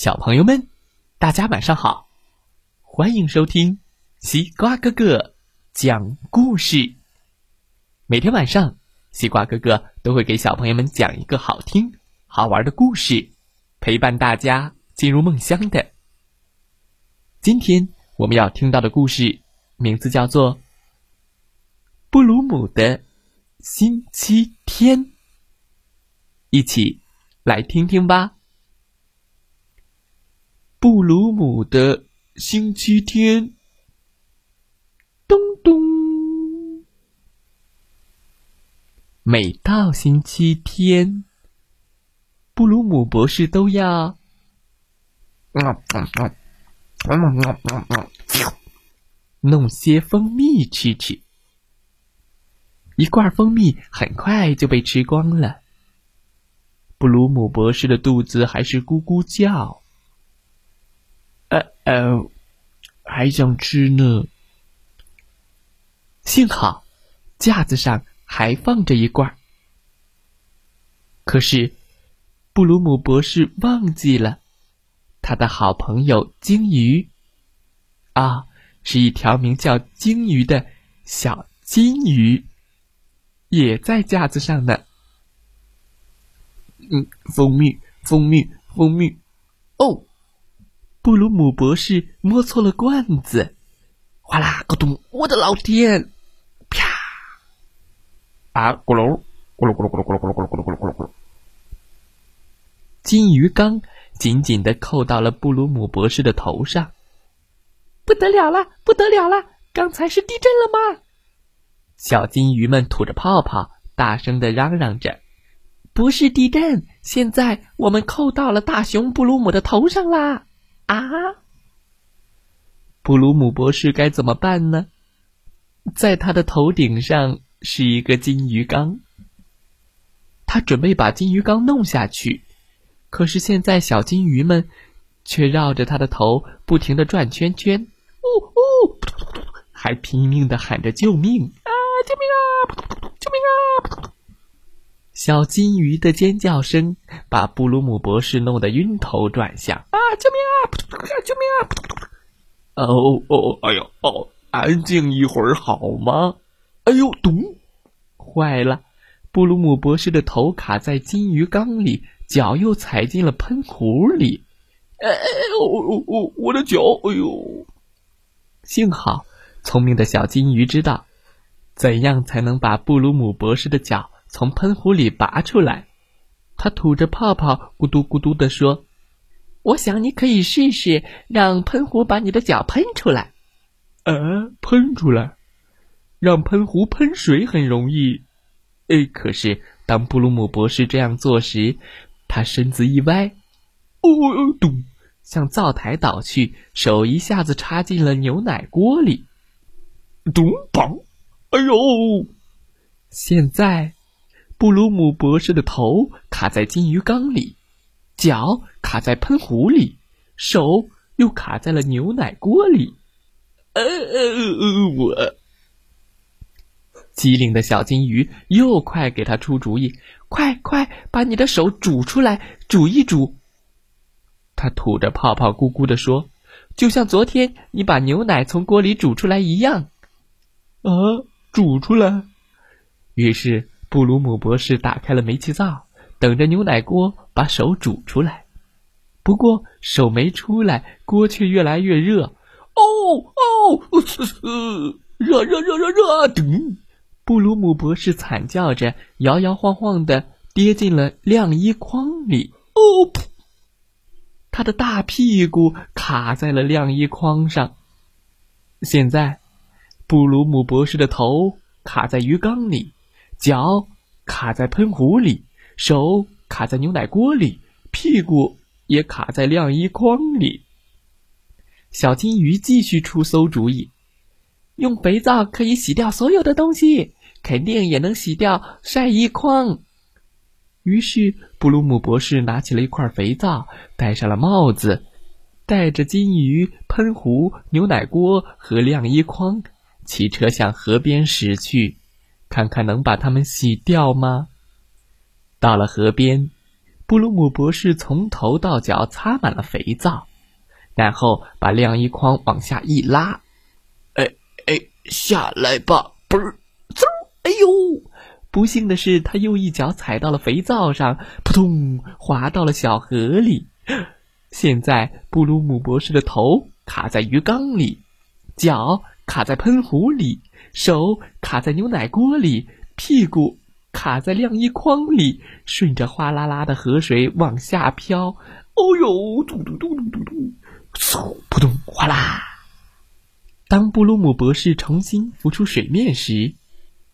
小朋友们，大家晚上好！欢迎收听西瓜哥哥讲故事。每天晚上，西瓜哥哥都会给小朋友们讲一个好听、好玩的故事，陪伴大家进入梦乡的。今天我们要听到的故事名字叫做《布鲁姆的星期天》，一起来听听吧。布鲁姆的星期天，咚咚。每到星期天，布鲁姆博士都要弄些蜂蜜吃吃。一罐蜂蜜很快就被吃光了，布鲁姆博士的肚子还是咕咕叫。呃呃，还想吃呢。幸好架子上还放着一罐。可是布鲁姆博士忘记了，他的好朋友鲸鱼啊，是一条名叫鲸鱼的小金鱼，也在架子上呢。嗯，蜂蜜，蜂蜜，蜂蜜，哦。布鲁姆博士摸错了罐子，哗啦咕咚！我的老天！啪！啊咕噜咕噜咕噜咕噜咕噜咕噜咕噜咕噜咕噜咕噜咕噜！金鱼缸紧紧的扣到了布鲁姆博士的头上。不得了了，不得了了！刚才是地震了吗？小金鱼们吐着泡泡，大声的嚷嚷着：“不是地震，现在我们扣到了大熊布鲁姆的头上啦！”啊！布鲁姆博士该怎么办呢？在他的头顶上是一个金鱼缸，他准备把金鱼缸弄下去，可是现在小金鱼们却绕着他的头不停的转圈圈，呜呜，还拼命的喊着救命啊！救命啊！救命啊！小金鱼的尖叫声把布鲁姆博士弄得晕头转向啊！救命啊！救命啊！哦哦，哎呦哦，安静一会儿好吗？哎呦，咚！坏了，布鲁姆博士的头卡在金鱼缸里，脚又踩进了喷壶里。哎哎哦，我的脚！哎呦！幸好，聪明的小金鱼知道怎样才能把布鲁姆博士的脚。从喷壶里拔出来，他吐着泡泡，咕嘟咕嘟地说：“我想你可以试试，让喷壶把你的脚喷出来。”“呃，喷出来？让喷壶喷水很容易。”“哎，可是当布鲁姆博士这样做时，他身子一歪，哦咚，向灶台倒去，手一下子插进了牛奶锅里，咚梆，哎呦！现在。”布鲁姆博士的头卡在金鱼缸里，脚卡在喷壶里，手又卡在了牛奶锅里。呃呃，我机灵的小金鱼又快给他出主意，快快把你的手煮出来，煮一煮。他吐着泡泡，咕咕的说：“就像昨天你把牛奶从锅里煮出来一样。”啊，煮出来。于是。布鲁姆博士打开了煤气灶，等着牛奶锅把手煮出来。不过手没出来，锅却越来越热。哦哦，热热热热热！布鲁姆博士惨叫着，摇摇晃晃的跌进了晾衣筐里。哦噗！他的大屁股卡在了晾衣筐上。现在，布鲁姆博士的头卡在鱼缸里。脚卡在喷壶里，手卡在牛奶锅里，屁股也卡在晾衣筐里。小金鱼继续出馊主意：用肥皂可以洗掉所有的东西，肯定也能洗掉晒衣筐。于是，布鲁姆博士拿起了一块肥皂，戴上了帽子，带着金鱼、喷壶、牛奶锅和晾衣筐，骑车向河边驶去。看看能把它们洗掉吗？到了河边，布鲁姆博士从头到脚擦满了肥皂，然后把晾衣筐往下一拉，哎哎，下来吧！不是，嗖！哎呦！不幸的是，他又一脚踩到了肥皂上，扑通，滑到了小河里。现在，布鲁姆博士的头卡在鱼缸里，脚卡在喷壶里，手卡在牛奶锅里，屁股卡在晾衣筐里，顺着哗啦啦的河水往下飘。哦呦，嘟嘟嘟嘟嘟嘟，嗖，扑通，哗啦！当布鲁姆博士重新浮出水面时，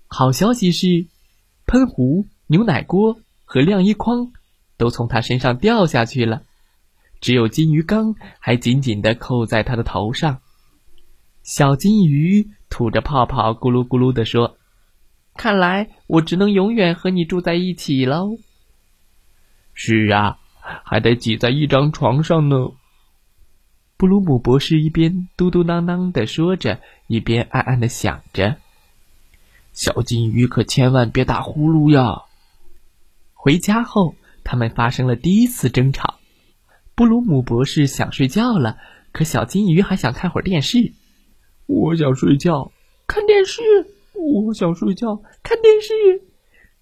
好消息是，喷壶、牛奶锅和晾衣筐都从他身上掉下去了。只有金鱼缸还紧紧地扣在他的头上。小金鱼吐着泡泡，咕噜咕噜地说：“看来我只能永远和你住在一起喽。”“是啊，还得挤在一张床上呢。”布鲁姆博士一边嘟嘟囔囔地说着，一边暗暗地想着：“小金鱼可千万别打呼噜呀！”回家后，他们发生了第一次争吵。布鲁姆博士想睡觉了，可小金鱼还想看会儿电视。我想睡觉，看电视。我想睡觉，看电视。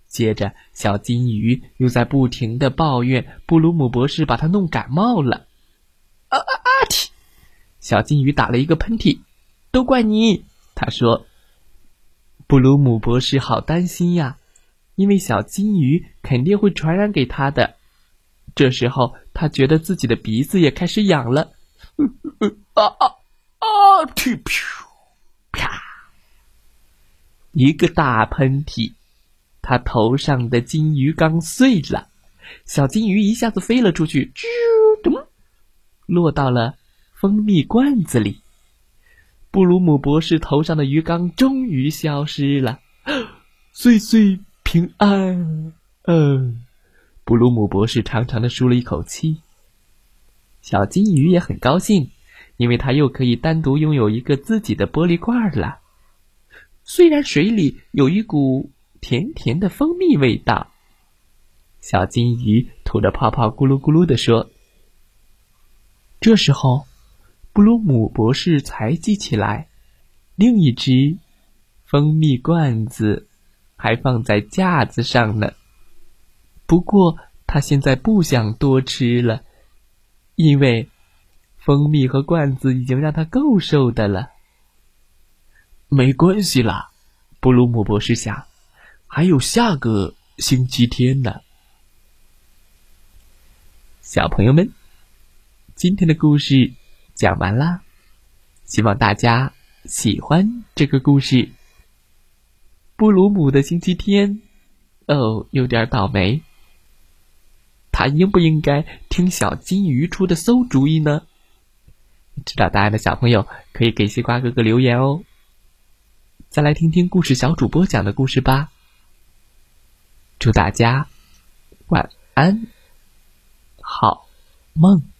接着，小金鱼又在不停的抱怨布鲁姆博士把它弄感冒了。啊啊啊！嚏！小金鱼打了一个喷嚏。都怪你，他说。布鲁姆博士好担心呀，因为小金鱼肯定会传染给他的。这时候，他觉得自己的鼻子也开始痒了。啊啊啊！噗，啪！一个大喷嚏，他头上的金鱼缸碎了，小金鱼一下子飞了出去，啾咚，落到了蜂蜜罐子里。布鲁姆博士头上的鱼缸终于消失了，岁岁平安。嗯。布鲁姆博士长长的舒了一口气。小金鱼也很高兴，因为它又可以单独拥有一个自己的玻璃罐了。虽然水里有一股甜甜的蜂蜜味道，小金鱼吐着泡泡，咕噜咕噜的说。这时候，布鲁姆博士才记起来，另一只蜂蜜罐子还放在架子上呢。不过他现在不想多吃了，因为蜂蜜和罐子已经让他够受的了。没关系啦，布鲁姆博士想，还有下个星期天呢。小朋友们，今天的故事讲完啦，希望大家喜欢这个故事。布鲁姆的星期天，哦，有点倒霉。他应不应该听小金鱼出的馊主意呢？知道答案的小朋友可以给西瓜哥哥留言哦。再来听听故事小主播讲的故事吧。祝大家晚安，好梦。